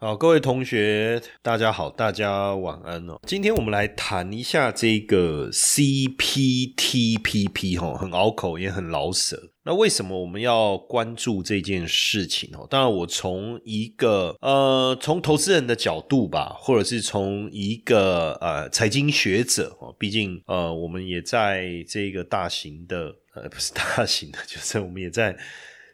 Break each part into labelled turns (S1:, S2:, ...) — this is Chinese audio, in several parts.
S1: 好，各位同学，大家好，大家晚安哦。今天我们来谈一下这个 CPTPP 哈，很拗口，也很老舍。那为什么我们要关注这件事情哦？当然，我从一个呃，从投资人的角度吧，或者是从一个呃财经学者哦，毕竟呃，我们也在这个大型的呃，不是大型的，就是我们也在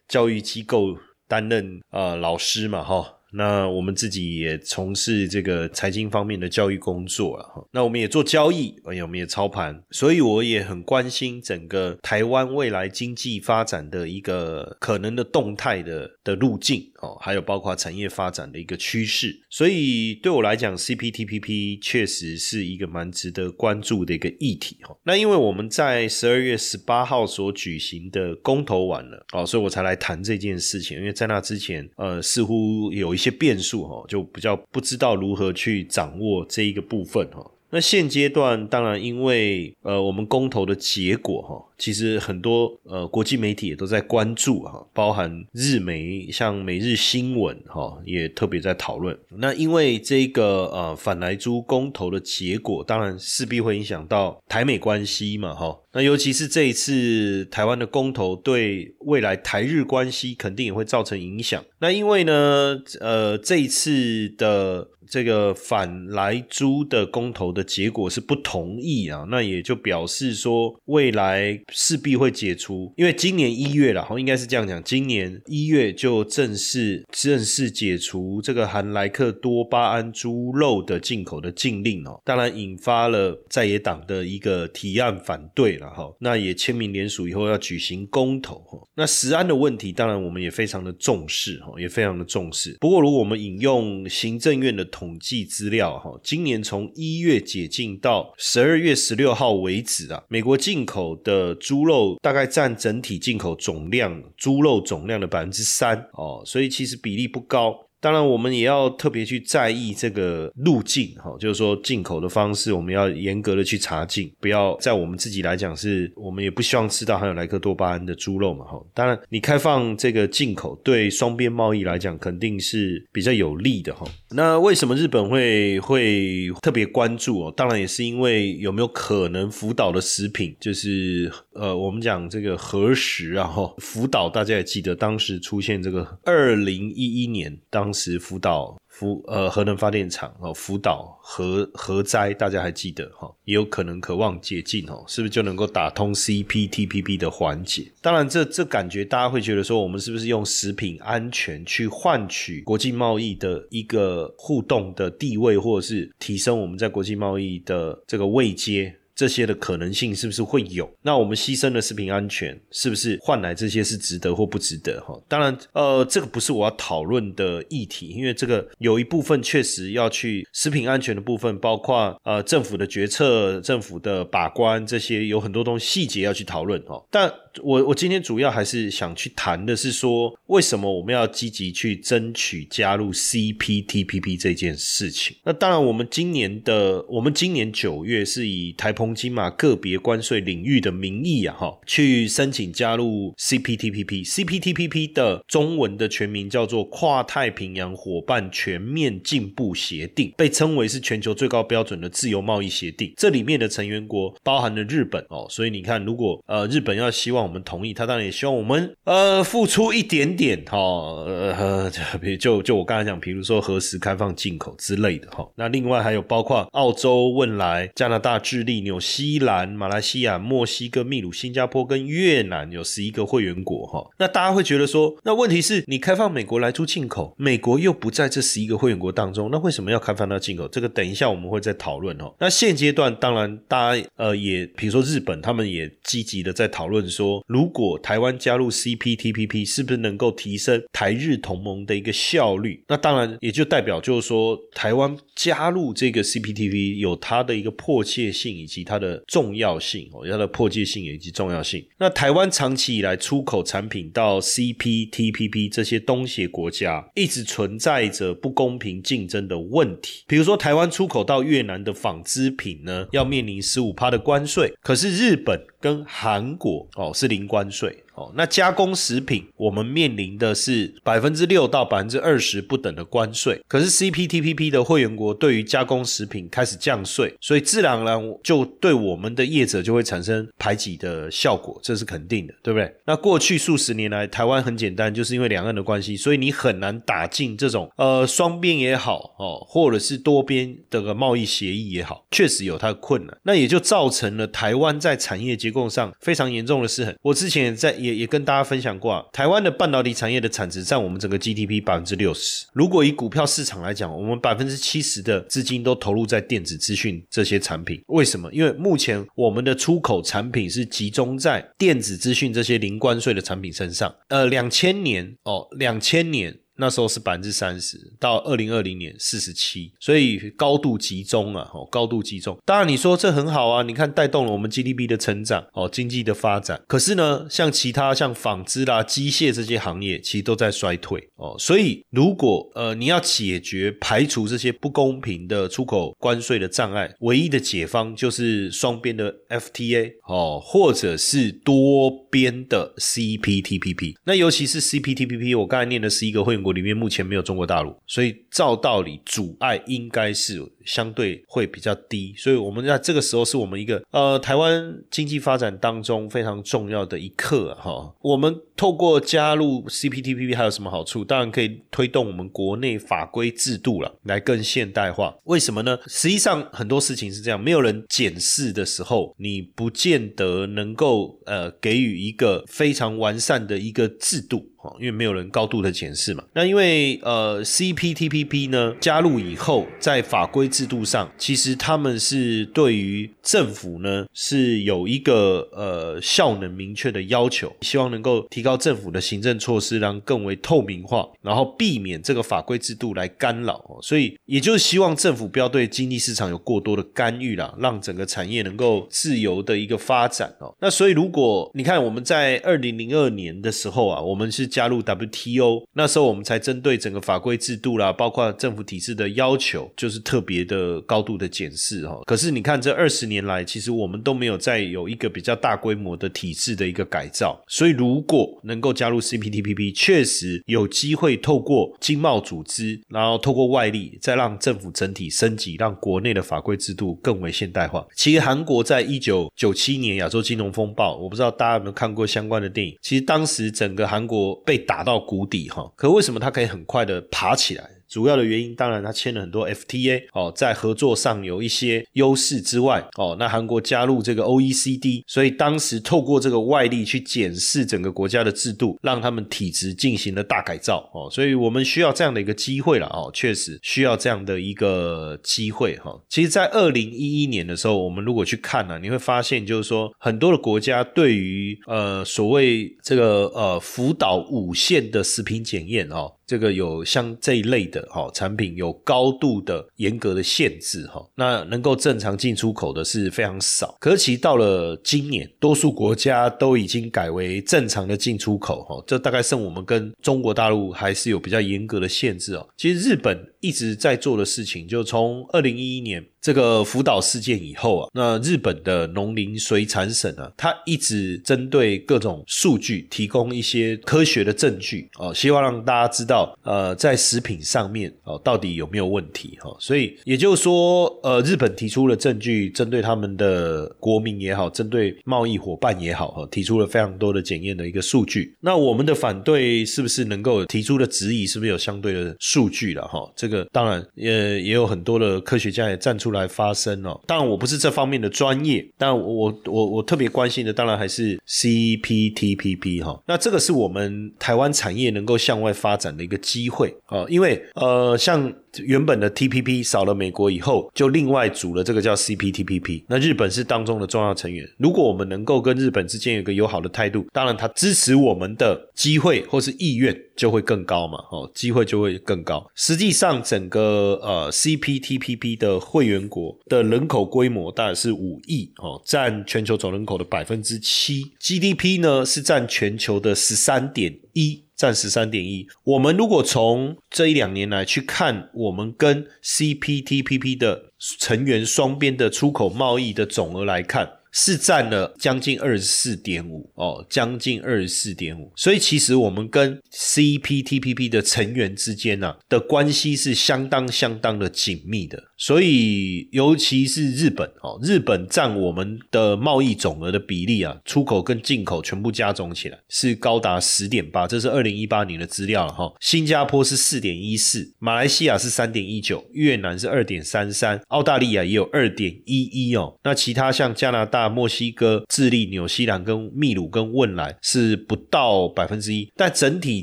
S1: 教育机构担任呃老师嘛，哈。那我们自己也从事这个财经方面的教育工作了哈。那我们也做交易，哎我们也操盘，所以我也很关心整个台湾未来经济发展的一个可能的动态的的路径哦，还有包括产业发展的一个趋势。所以对我来讲，CPTPP 确实是一个蛮值得关注的一个议题哈。那因为我们在十二月十八号所举行的公投完了哦，所以我才来谈这件事情。因为在那之前，呃，似乎有一些。些变数哈，就比较不知道如何去掌握这一个部分哈。那现阶段当然因为呃我们公投的结果哈。其实很多呃国际媒体也都在关注哈，包含日媒像每日新闻哈，也特别在讨论。那因为这个呃反莱猪公投的结果，当然势必会影响到台美关系嘛哈。那尤其是这一次台湾的公投，对未来台日关系肯定也会造成影响。那因为呢呃这一次的这个反莱猪的公投的结果是不同意啊，那也就表示说未来。势必会解除，因为今年一月了，哈，应该是这样讲，今年一月就正式正式解除这个含莱克多巴胺猪肉的进口的禁令哦，当然引发了在野党的一个提案反对了哈，那也签名联署以后要举行公投哈，那食安的问题当然我们也非常的重视哈，也非常的重视。不过如果我们引用行政院的统计资料哈，今年从一月解禁到十二月十六号为止啊，美国进口的猪肉大概占整体进口总量猪肉总量的百分之三哦，所以其实比例不高。当然，我们也要特别去在意这个路径，哈，就是说进口的方式，我们要严格的去查禁，不要在我们自己来讲，是我们也不希望吃到含有莱克多巴胺的猪肉嘛，哈。当然，你开放这个进口，对双边贸易来讲，肯定是比较有利的，哈。那为什么日本会会特别关注哦？当然也是因为有没有可能福岛的食品，就是呃，我们讲这个核食啊，哈，福岛大家也记得，当时出现这个二零一一年当。时福岛福呃核能发电厂哦，福岛核核灾，大家还记得哈？也有可能渴望解禁哦，是不是就能够打通 CPTPP 的环节？当然，这这感觉大家会觉得说，我们是不是用食品安全去换取国际贸易的一个互动的地位，或者是提升我们在国际贸易的这个位阶？这些的可能性是不是会有？那我们牺牲了食品安全，是不是换来这些是值得或不值得？哈，当然，呃，这个不是我要讨论的议题，因为这个有一部分确实要去食品安全的部分，包括呃政府的决策、政府的把关这些，有很多东西细节要去讨论哈。但我我今天主要还是想去谈的是说，为什么我们要积极去争取加入 CPTPP 这件事情？那当然，我们今年的我们今年九月是以台澎。金马个别关税领域的名义啊，哈，去申请加入 CPTPP。CPTPP 的中文的全名叫做跨太平洋伙伴全面进步协定，被称为是全球最高标准的自由贸易协定。这里面的成员国包含了日本哦，所以你看，如果呃日本要希望我们同意，他当然也希望我们呃付出一点点哈，呃，就就我刚才讲，比如说何时开放进口之类的哈。那另外还有包括澳洲、汶莱、加拿大、智利、纽西兰、马来西亚、墨西哥、秘鲁、新加坡跟越南有十一个会员国哈。那大家会觉得说，那问题是你开放美国来出进口，美国又不在这十一个会员国当中，那为什么要开放到进口？这个等一下我们会再讨论哦。那现阶段当然大家呃也，比如说日本，他们也积极的在讨论说，如果台湾加入 CPTPP，是不是能够提升台日同盟的一个效率？那当然也就代表就是说，台湾加入这个 CPTPP 有它的一个迫切性以及它的重要性哦，它的迫切性以及重要性。那台湾长期以来出口产品到 CPTPP 这些东协国家，一直存在着不公平竞争的问题。比如说，台湾出口到越南的纺织品呢，要面临十五趴的关税，可是日本跟韩国哦是是零关税。哦，那加工食品我们面临的是百分之六到百分之二十不等的关税，可是 CPTPP 的会员国对于加工食品开始降税，所以自然而然就对我们的业者就会产生排挤的效果，这是肯定的，对不对？那过去数十年来，台湾很简单，就是因为两岸的关系，所以你很难打进这种呃双边也好哦，或者是多边的个贸易协议也好，确实有它的困难，那也就造成了台湾在产业结构上非常严重的失衡。我之前在。也也跟大家分享过啊，台湾的半导体产业的产值占我们整个 GDP 百分之六十。如果以股票市场来讲，我们百分之七十的资金都投入在电子资讯这些产品。为什么？因为目前我们的出口产品是集中在电子资讯这些零关税的产品身上。呃，两千年哦，两千年。那时候是百分之三十，到二零二零年四十七，所以高度集中啊，哦，高度集中。当然你说这很好啊，你看带动了我们 GDP 的成长，哦，经济的发展。可是呢，像其他像纺织啦、机械这些行业，其实都在衰退哦。所以如果呃你要解决排除这些不公平的出口关税的障碍，唯一的解方就是双边的 FTA 哦，或者是多边的 CPTPP。那尤其是 CPTPP，我刚才念的是一个会。国里面目前没有中国大陆，所以照道理阻碍应该是相对会比较低，所以我们在这个时候是我们一个呃台湾经济发展当中非常重要的一课哈。我们透过加入 CPTPP 还有什么好处？当然可以推动我们国内法规制度了，来更现代化。为什么呢？实际上很多事情是这样，没有人检视的时候，你不见得能够呃给予一个非常完善的一个制度。因为没有人高度的检视嘛，那因为呃 CPTPP 呢加入以后，在法规制度上，其实他们是对于政府呢是有一个呃效能明确的要求，希望能够提高政府的行政措施，让更为透明化，然后避免这个法规制度来干扰，所以也就是希望政府不要对经济市场有过多的干预啦，让整个产业能够自由的一个发展哦。那所以如果你看我们在二零零二年的时候啊，我们是。加入 WTO 那时候，我们才针对整个法规制度啦，包括政府体制的要求，就是特别的高度的检视哈。可是你看，这二十年来，其实我们都没有再有一个比较大规模的体制的一个改造。所以，如果能够加入 CPTPP，确实有机会透过经贸组织，然后透过外力，再让政府整体升级，让国内的法规制度更为现代化。其实，韩国在一九九七年亚洲金融风暴，我不知道大家有没有看过相关的电影。其实当时整个韩国。被打到谷底哈，可为什么他可以很快的爬起来？主要的原因，当然他签了很多 FTA 哦，在合作上有一些优势之外哦，那韩国加入这个 OECD，所以当时透过这个外力去检视整个国家的制度，让他们体制进行了大改造哦，所以我们需要这样的一个机会了哦，确实需要这样的一个机会哈。其实，在二零一一年的时候，我们如果去看呢，你会发现就是说，很多的国家对于呃所谓这个呃福岛五线的食品检验哦。这个有像这一类的哈产品有高度的严格的限制哈，那能够正常进出口的是非常少。可其到了今年，多数国家都已经改为正常的进出口哈，这大概剩我们跟中国大陆还是有比较严格的限制哦。其实日本一直在做的事情，就从二零一一年。这个福岛事件以后啊，那日本的农林水产省啊，他一直针对各种数据提供一些科学的证据哦，希望让大家知道。道，呃，在食品上面哦，到底有没有问题哈？所以也就是说，呃，日本提出了证据，针对他们的国民也好，针对贸易伙伴也好，哈，提出了非常多的检验的一个数据。那我们的反对是不是能够提出的质疑，是不是有相对的数据了哈？这个当然，也也有很多的科学家也站出来发声哦。当然，我不是这方面的专业，但我我我特别关心的，当然还是 CPTPP 哈。那这个是我们台湾产业能够向外发展的一个机会啊，因为呃，像。原本的 TPP 少了美国以后，就另外组了这个叫 CPTPP。那日本是当中的重要成员。如果我们能够跟日本之间有一个友好的态度，当然他支持我们的机会或是意愿就会更高嘛，哦，机会就会更高。实际上，整个呃 CPTPP 的会员国的人口规模大概是五亿，哦，占全球总人口的百分之七，GDP 呢是占全球的十三点一。占十三点一。我们如果从这一两年来去看，我们跟 CPTPP 的成员双边的出口贸易的总额来看。是占了将近二十四点五哦，将近二十四点五，所以其实我们跟 CPTPP 的成员之间呢的关系是相当相当的紧密的，所以尤其是日本哦，日本占我们的贸易总额的比例啊，出口跟进口全部加总起来是高达十点八，这是二零一八年的资料了哈。新加坡是四点一四，马来西亚是三点一九，越南是二点三三，澳大利亚也有二点一一哦，那其他像加拿大。墨西哥、智利、纽西兰跟秘鲁跟汶莱是不到百分之一，但整体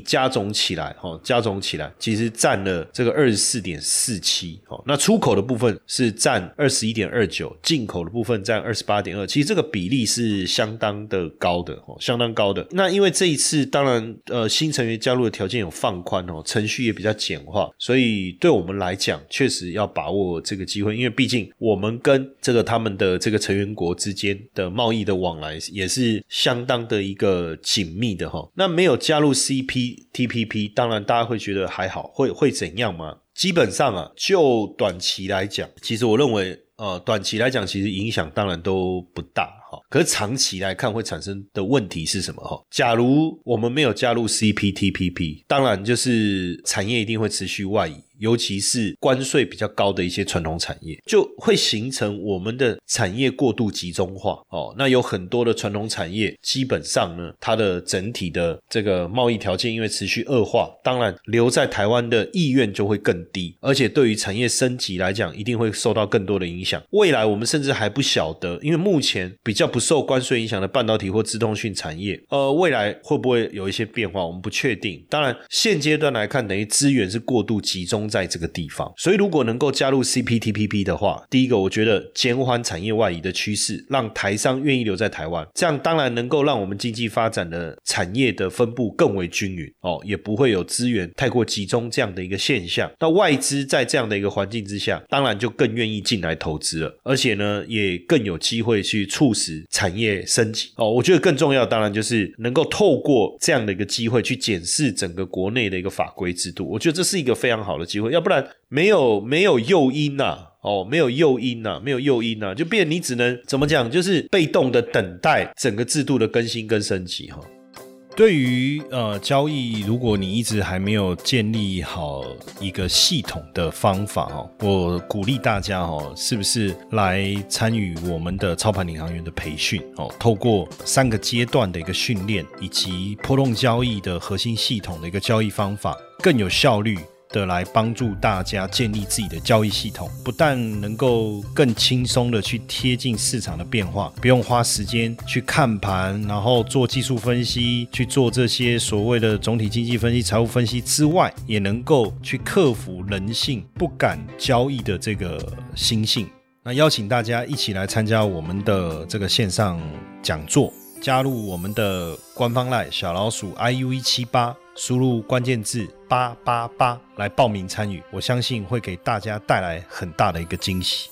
S1: 加总起来，哈，加总起来其实占了这个二十四点四七，哦，那出口的部分是占二十一点二九，进口的部分占二十八点二，其实这个比例是相当的高的，哦，相当高的。那因为这一次，当然，呃，新成员加入的条件有放宽哦，程序也比较简化，所以对我们来讲，确实要把握这个机会，因为毕竟我们跟这个他们的这个成员国之间。的贸易的往来也是相当的一个紧密的哈，那没有加入 CPTPP，当然大家会觉得还好，会会怎样吗？基本上啊，就短期来讲，其实我认为，呃，短期来讲，其实影响当然都不大哈。可是长期来看，会产生的问题是什么哈？假如我们没有加入 CPTPP，当然就是产业一定会持续外移。尤其是关税比较高的一些传统产业，就会形成我们的产业过度集中化哦。那有很多的传统产业，基本上呢，它的整体的这个贸易条件因为持续恶化，当然留在台湾的意愿就会更低，而且对于产业升级来讲，一定会受到更多的影响。未来我们甚至还不晓得，因为目前比较不受关税影响的半导体或自动性产业，呃，未来会不会有一些变化，我们不确定。当然，现阶段来看，等于资源是过度集中。在这个地方，所以如果能够加入 CPTPP 的话，第一个我觉得减缓产业外移的趋势，让台商愿意留在台湾，这样当然能够让我们经济发展的产业的分布更为均匀哦，也不会有资源太过集中这样的一个现象。那外资在这样的一个环境之下，当然就更愿意进来投资了，而且呢，也更有机会去促使产业升级哦。我觉得更重要，当然就是能够透过这样的一个机会去检视整个国内的一个法规制度，我觉得这是一个非常好的机会。要不然没有没有诱因呐，哦，没有诱因呐，没有诱因呐，就变你只能怎么讲，就是被动的等待整个制度的更新跟升级哈。对于呃交易，如果你一直还没有建立好一个系统的方法哦，我鼓励大家哦，是不是来参与我们的操盘领航员的培训哦？透过三个阶段的一个训练，以及波动交易的核心系统的一个交易方法，更有效率。的来帮助大家建立自己的交易系统，不但能够更轻松的去贴近市场的变化，不用花时间去看盘，然后做技术分析，去做这些所谓的总体经济分析、财务分析之外，也能够去克服人性不敢交易的这个心性。那邀请大家一起来参加我们的这个线上讲座，加入我们的官方赖小老鼠 iu 一七八。输入关键字八八八来报名参与，我相信会给大家带来很大的一个惊喜。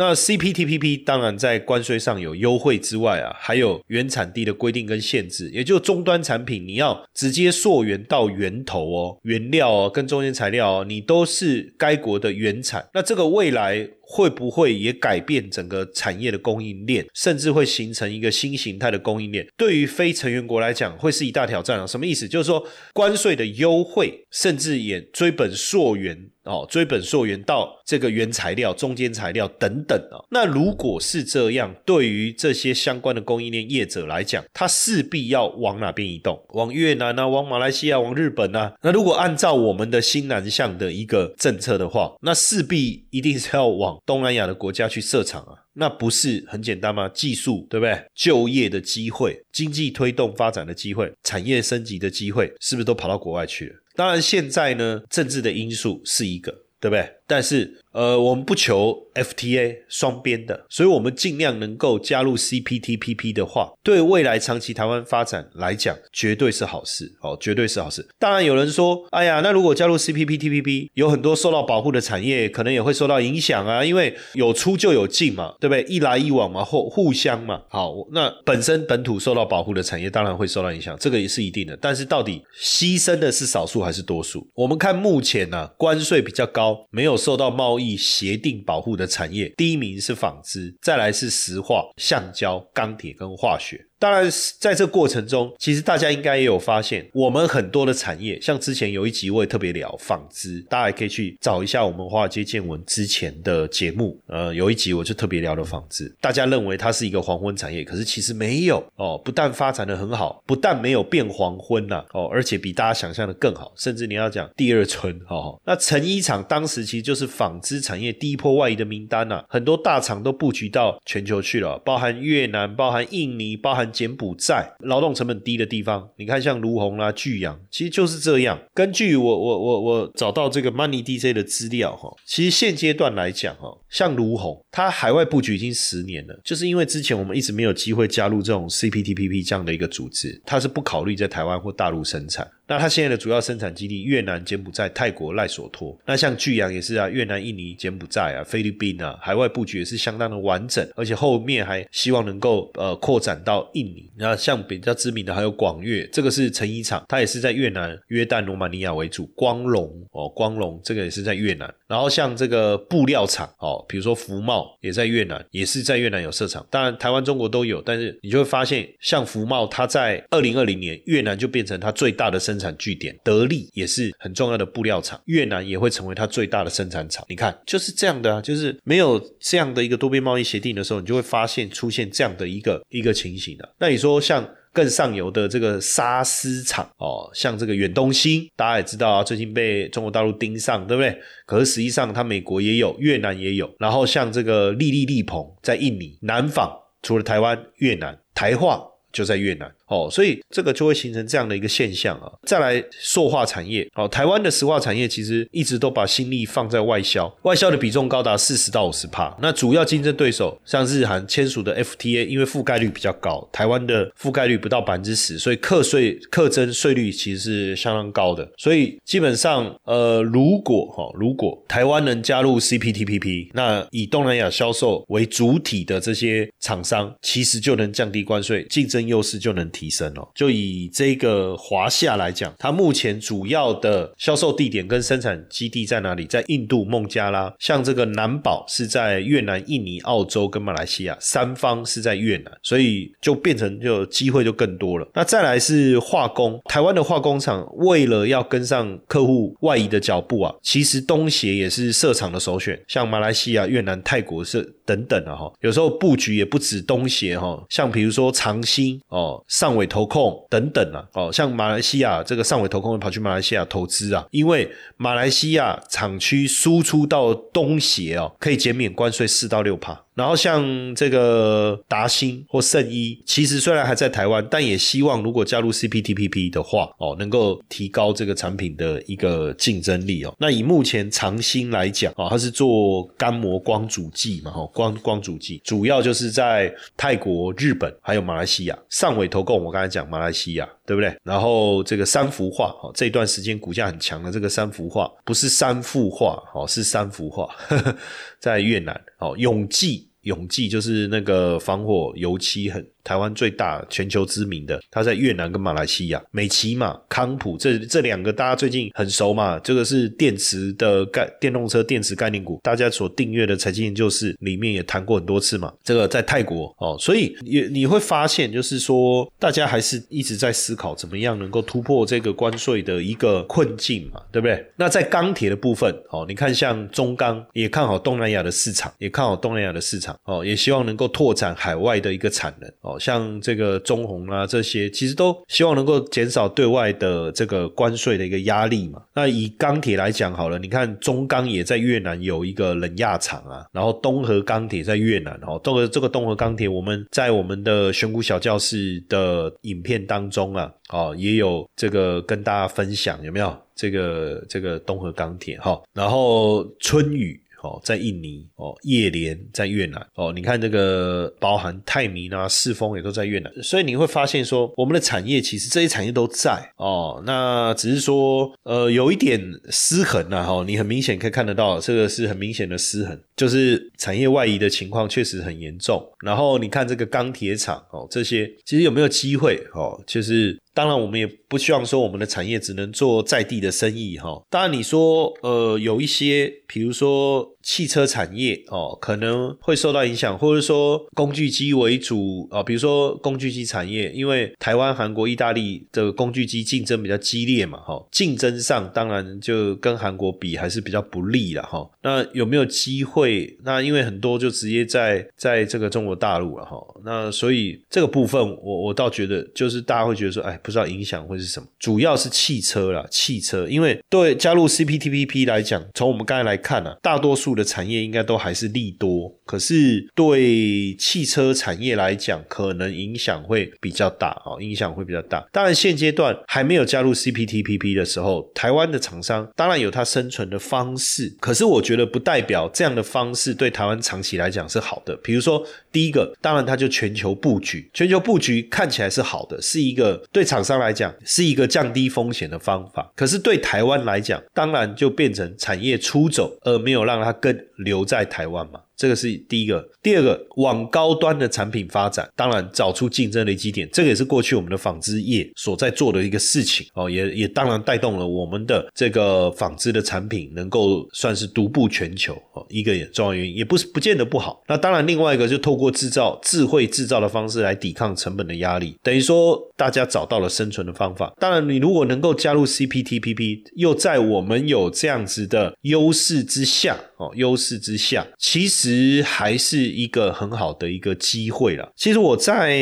S1: 那 CPTPP 当然在关税上有优惠之外啊，还有原产地的规定跟限制，也就终端产品你要直接溯源到源头哦，原料哦跟中间材料哦，你都是该国的原产。那这个未来。会不会也改变整个产业的供应链，甚至会形成一个新形态的供应链？对于非成员国来讲，会是一大挑战啊！什么意思？就是说关税的优惠，甚至也追本溯源。哦，追本溯源到这个原材料、中间材料等等啊。那如果是这样，对于这些相关的供应链业者来讲，他势必要往哪边移动？往越南啊，往马来西亚，往日本啊。那如果按照我们的新南向的一个政策的话，那势必一定是要往东南亚的国家去设厂啊。那不是很简单吗？技术对不对？就业的机会、经济推动发展的机会、产业升级的机会，是不是都跑到国外去了？当然，现在呢，政治的因素是一个，对不对？但是。呃，我们不求 FTA 双边的，所以我们尽量能够加入 CPTPP 的话，对未来长期台湾发展来讲，绝对是好事哦，绝对是好事。当然有人说，哎呀，那如果加入 CPTPP，有很多受到保护的产业可能也会受到影响啊，因为有出就有进嘛，对不对？一来一往嘛，互互相嘛。好，那本身本土受到保护的产业当然会受到影响，这个也是一定的。但是到底牺牲的是少数还是多数？我们看目前呢，关税比较高，没有受到贸易。协定保护的产业，第一名是纺织，再来是石化、橡胶、钢铁跟化学。当然，在这过程中，其实大家应该也有发现，我们很多的产业，像之前有一集我也特别聊纺织，大家也可以去找一下我们华尔街见闻之前的节目。呃，有一集我就特别聊了纺织，大家认为它是一个黄昏产业，可是其实没有哦，不但发展的很好，不但没有变黄昏呐，哦，而且比大家想象的更好，甚至你要讲第二春哦。那成衣厂当时其实就是纺织产业第一波外移的名单呐，很多大厂都布局到全球去了，包含越南、包含印尼、包含。柬埔寨劳动成本低的地方，你看像卢红啦、巨阳，其实就是这样。根据我我我我找到这个 Money DJ 的资料哈，其实现阶段来讲哈，像卢红，它海外布局已经十年了，就是因为之前我们一直没有机会加入这种 CPTPP 这样的一个组织，它是不考虑在台湾或大陆生产。那它现在的主要生产基地越南、柬埔寨、泰国、赖索托。那像巨阳也是啊，越南、印尼、柬埔寨啊、菲律宾啊，海外布局也是相当的完整，而且后面还希望能够呃扩展到印尼。那像比较知名的还有广越，这个是成衣厂，它也是在越南、约旦、罗马尼亚为主。光荣哦，光荣这个也是在越南。然后像这个布料厂哦，比如说福茂也在越南，也是在越南有设厂。当然台湾、中国都有，但是你就会发现，像福茂它在二零二零年越南就变成它最大的生产据点，得利也是很重要的布料厂，越南也会成为它最大的生产厂。你看就是这样的啊，就是没有这样的一个多边贸易协定的时候，你就会发现出现这样的一个一个情形的。那你说像？更上游的这个砂丝厂哦，像这个远东新，大家也知道啊，最近被中国大陆盯上，对不对？可是实际上，它美国也有，越南也有。然后像这个利利利鹏在印尼，南纺除了台湾、越南，台化就在越南。哦，所以这个就会形成这样的一个现象啊。再来塑化产业，哦，台湾的石化产业其实一直都把心力放在外销，外销的比重高达四十到五十帕。那主要竞争对手像日韩签署的 FTA，因为覆盖率比较高，台湾的覆盖率不到百分之十，所以课税课征税率其实是相当高的。所以基本上，呃，如果哈，如果台湾能加入 CPTPP，那以东南亚销售为主体的这些厂商，其实就能降低关税，竞争优势就能提。提升哦，就以这个华夏来讲，它目前主要的销售地点跟生产基地在哪里？在印度孟加拉，像这个南宝是在越南、印尼、澳洲跟马来西亚，三方是在越南，所以就变成就机会就更多了。那再来是化工，台湾的化工厂为了要跟上客户外移的脚步啊，其实东协也是设厂的首选，像马来西亚、越南、泰国是等等啊哈。有时候布局也不止东协哈，像比如说长兴哦上。尾投控等等啊，哦，像马来西亚这个上尾投控跑去马来西亚投资啊，因为马来西亚厂区输出到东协哦，可以减免关税四到六帕。然后像这个达兴或圣一，其实虽然还在台湾，但也希望如果加入 CPTPP 的话，哦，能够提高这个产品的一个竞争力哦。那以目前长兴来讲，哦，它是做干膜光阻剂嘛，哈，光光阻剂，主要就是在泰国、日本还有马来西亚。上尾投共，我刚才讲马来西亚，对不对？然后这个三幅画，哦，这段时间股价很强的这个三幅画，不是三幅画，哦，是三幅画，在越南，哦，永济。永济就是那个防火油漆很。台湾最大、全球知名的，它在越南跟马来西亚。美骑马、康普这这两个大家最近很熟嘛？这个是电池的概电动车电池概念股，大家所订阅的财经研究室里面也谈过很多次嘛。这个在泰国哦，所以你你会发现，就是说大家还是一直在思考怎么样能够突破这个关税的一个困境嘛，对不对？那在钢铁的部分哦，你看像中钢也看好东南亚的市场，也看好东南亚的市场哦，也希望能够拓展海外的一个产能哦。像这个中红啊，这些其实都希望能够减少对外的这个关税的一个压力嘛。那以钢铁来讲好了，你看中钢也在越南有一个冷轧厂啊，然后东河钢铁在越南哦，东河这个东河钢铁，我们在我们的选股小教室的影片当中啊，哦也有这个跟大家分享有没有这个这个东河钢铁哈，然后春雨。哦，在印尼哦，叶联在越南哦，你看这个包含泰明啊、四丰也都在越南，所以你会发现说，我们的产业其实这些产业都在哦，那只是说呃有一点失衡呐哈，你很明显可以看得到，这个是很明显的失衡，就是产业外移的情况确实很严重。然后你看这个钢铁厂哦，这些其实有没有机会哦？就是当然我们也不希望说我们的产业只能做在地的生意哈。当然你说呃有一些，比如说。汽车产业哦，可能会受到影响，或者说工具机为主啊，比如说工具机产业，因为台湾、韩国、意大利的工具机竞争比较激烈嘛，哈，竞争上当然就跟韩国比还是比较不利了，哈。那有没有机会？那因为很多就直接在在这个中国大陆了，哈。那所以这个部分，我我倒觉得就是大家会觉得说，哎，不知道影响会是什么。主要是汽车啦，汽车，因为对加入 CPTPP 来讲，从我们刚才来看呢，大多数的。产业应该都还是利多，可是对汽车产业来讲，可能影响会比较大啊，影响会比较大。当然，现阶段还没有加入 CPTPP 的时候，台湾的厂商当然有它生存的方式，可是我觉得不代表这样的方式对台湾长期来讲是好的。比如说，第一个，当然它就全球布局，全球布局看起来是好的，是一个对厂商来讲是一个降低风险的方法。可是对台湾来讲，当然就变成产业出走，而没有让它更。留在台湾嘛？这个是第一个，第二个往高端的产品发展，当然找出竞争的基点，这个也是过去我们的纺织业所在做的一个事情哦，也也当然带动了我们的这个纺织的产品能够算是独步全球哦，一个也重要原因，也不是不见得不好。那当然另外一个就透过制造智慧制造的方式来抵抗成本的压力，等于说大家找到了生存的方法。当然，你如果能够加入 CPTPP，又在我们有这样子的优势之下哦，优势之下，其实。还是一个很好的一个机会了。其实我在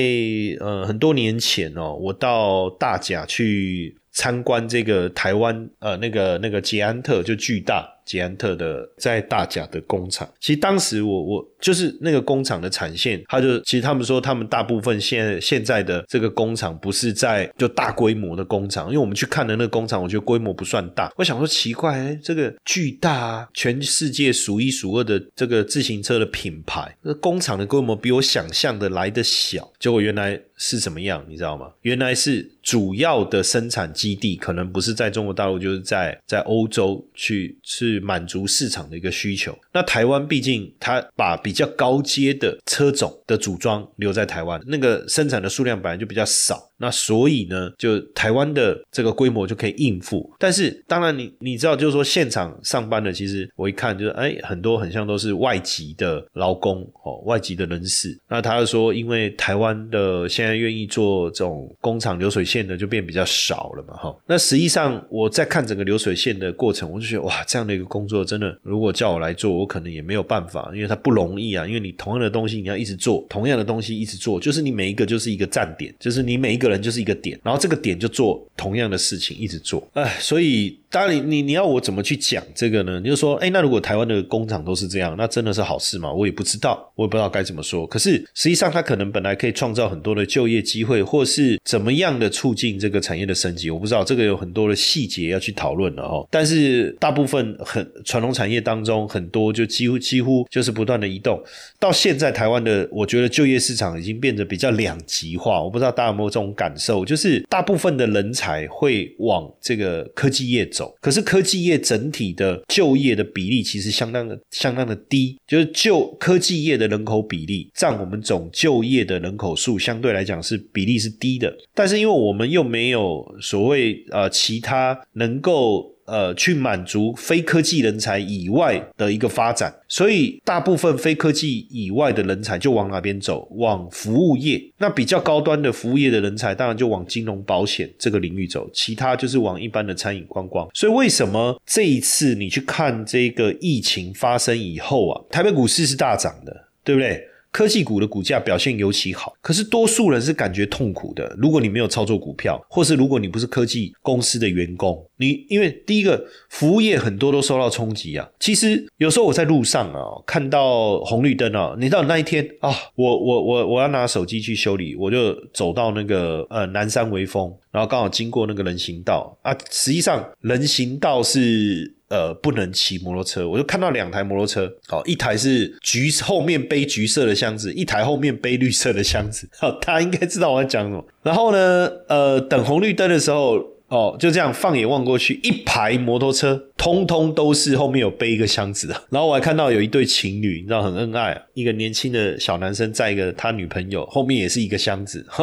S1: 呃很多年前哦，我到大甲去参观这个台湾呃那个那个捷安特就巨大。捷安特的在大甲的工厂，其实当时我我就是那个工厂的产线，他就其实他们说他们大部分现现在的这个工厂不是在就大规模的工厂，因为我们去看的那个工厂，我觉得规模不算大。我想说奇怪，哎，这个巨大啊，全世界数一数二的这个自行车的品牌，那工厂的规模比我想象的来的小，结果原来是怎么样？你知道吗？原来是主要的生产基地可能不是在中国大陆，就是在在欧洲去去满足市场的一个需求。那台湾毕竟它把比较高阶的车种的组装留在台湾，那个生产的数量本来就比较少。那所以呢，就台湾的这个规模就可以应付。但是当然，你你知道，就是说现场上班的，其实我一看就是，哎，很多很像都是外籍的劳工哦，外籍的人士。那他就说，因为台湾的现在愿意做这种工厂流水线的，就变比较少了嘛，哈。那实际上我在看整个流水线的过程，我就觉得哇，这样的一个工作真的，如果叫我来做，我可能也没有办法，因为它不容易啊。因为你同样的东西，你要一直做，同样的东西一直做，就是你每一个就是一个站点，就是你每一个。人就是一个点，然后这个点就做同样的事情，一直做，哎，所以当然，你你你要我怎么去讲这个呢？你就说，哎，那如果台湾的工厂都是这样，那真的是好事吗？我也不知道，我也不知道该怎么说。可是实际上，它可能本来可以创造很多的就业机会，或是怎么样的促进这个产业的升级，我不知道这个有很多的细节要去讨论了哦。但是大部分很传统产业当中，很多就几乎几乎就是不断的移动。到现在，台湾的我觉得就业市场已经变得比较两极化。我不知道大家有没有这种感受，就是大部分的人才会往这个科技业可是科技业整体的就业的比例其实相当的相当的低，就是就科技业的人口比例占我们总就业的人口数相对来讲是比例是低的，但是因为我们又没有所谓呃其他能够。呃，去满足非科技人才以外的一个发展，所以大部分非科技以外的人才就往哪边走？往服务业。那比较高端的服务业的人才，当然就往金融保险这个领域走，其他就是往一般的餐饮观光。所以为什么这一次你去看这个疫情发生以后啊，台北股市是大涨的，对不对？科技股的股价表现尤其好，可是多数人是感觉痛苦的。如果你没有操作股票，或是如果你不是科技公司的员工，你因为第一个服务业很多都受到冲击啊。其实有时候我在路上啊，看到红绿灯啊，你到那一天啊，我我我我要拿手机去修理，我就走到那个呃南山微风，然后刚好经过那个人行道啊，实际上人行道是。呃，不能骑摩托车，我就看到两台摩托车，好，一台是橘后面背橘色的箱子，一台后面背绿色的箱子，好，大家应该知道我在讲什么。然后呢，呃，等红绿灯的时候，哦，就这样放眼望过去，一排摩托车，通通都是后面有背一个箱子的。然后我还看到有一对情侣，你知道很恩爱，一个年轻的小男生载一个他女朋友，后面也是一个箱子。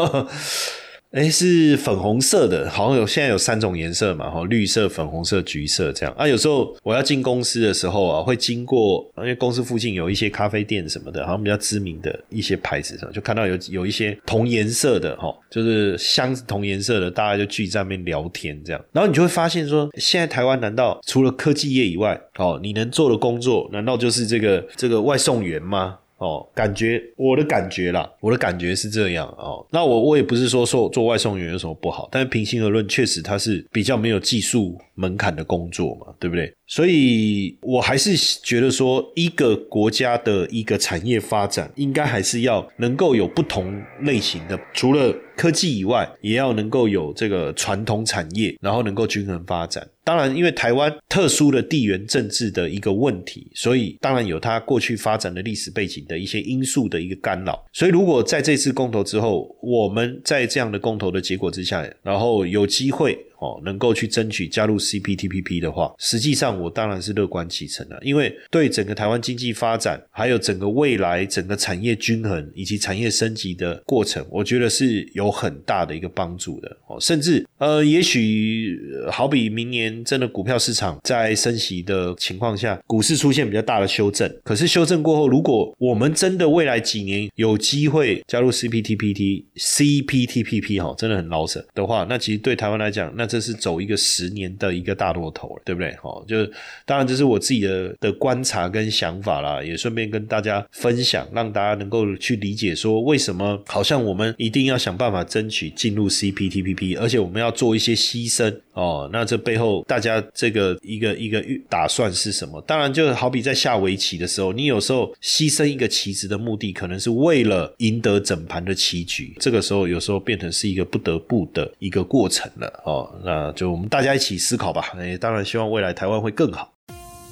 S1: 哎，是粉红色的，好像有现在有三种颜色嘛，哈，绿色、粉红色、橘色这样啊。有时候我要进公司的时候啊，会经过，因为公司附近有一些咖啡店什么的，好像比较知名的一些牌子上，就看到有有一些同颜色的，哈，就是箱子同颜色的，大家就聚在那边聊天这样。然后你就会发现说，现在台湾难道除了科技业以外，哦，你能做的工作难道就是这个这个外送员吗？哦，感觉我的感觉啦，我的感觉是这样哦。那我我也不是说说做外送员有什么不好，但是平心而论，确实他是比较没有技术门槛的工作嘛，对不对？所以我还是觉得说，一个国家的一个产业发展，应该还是要能够有不同类型的，除了科技以外，也要能够有这个传统产业，然后能够均衡发展。当然，因为台湾特殊的地缘政治的一个问题，所以当然有它过去发展的历史背景的一些因素的一个干扰。所以，如果在这次公投之后，我们在这样的公投的结果之下，然后有机会。哦，能够去争取加入 CPTPP 的话，实际上我当然是乐观其成了，因为对整个台湾经济发展，还有整个未来整个产业均衡以及产业升级的过程，我觉得是有很大的一个帮助的。哦，甚至呃，也许好比明年真的股票市场在升息的情况下，股市出现比较大的修正，可是修正过后，如果我们真的未来几年有机会加入 CPTPP、CPTPP 哈，真的很老舍的话，那其实对台湾来讲，那这这是走一个十年的一个大落头，对不对？好，就当然这是我自己的的观察跟想法啦，也顺便跟大家分享，让大家能够去理解说，为什么好像我们一定要想办法争取进入 CPTPP，而且我们要做一些牺牲哦。那这背后大家这个一个一个预打算是什么？当然就好比在下围棋的时候，你有时候牺牲一个棋子的目的，可能是为了赢得整盘的棋局，这个时候有时候变成是一个不得不的一个过程了哦。那就我们大家一起思考吧。哎，当然希望未来台湾会更好。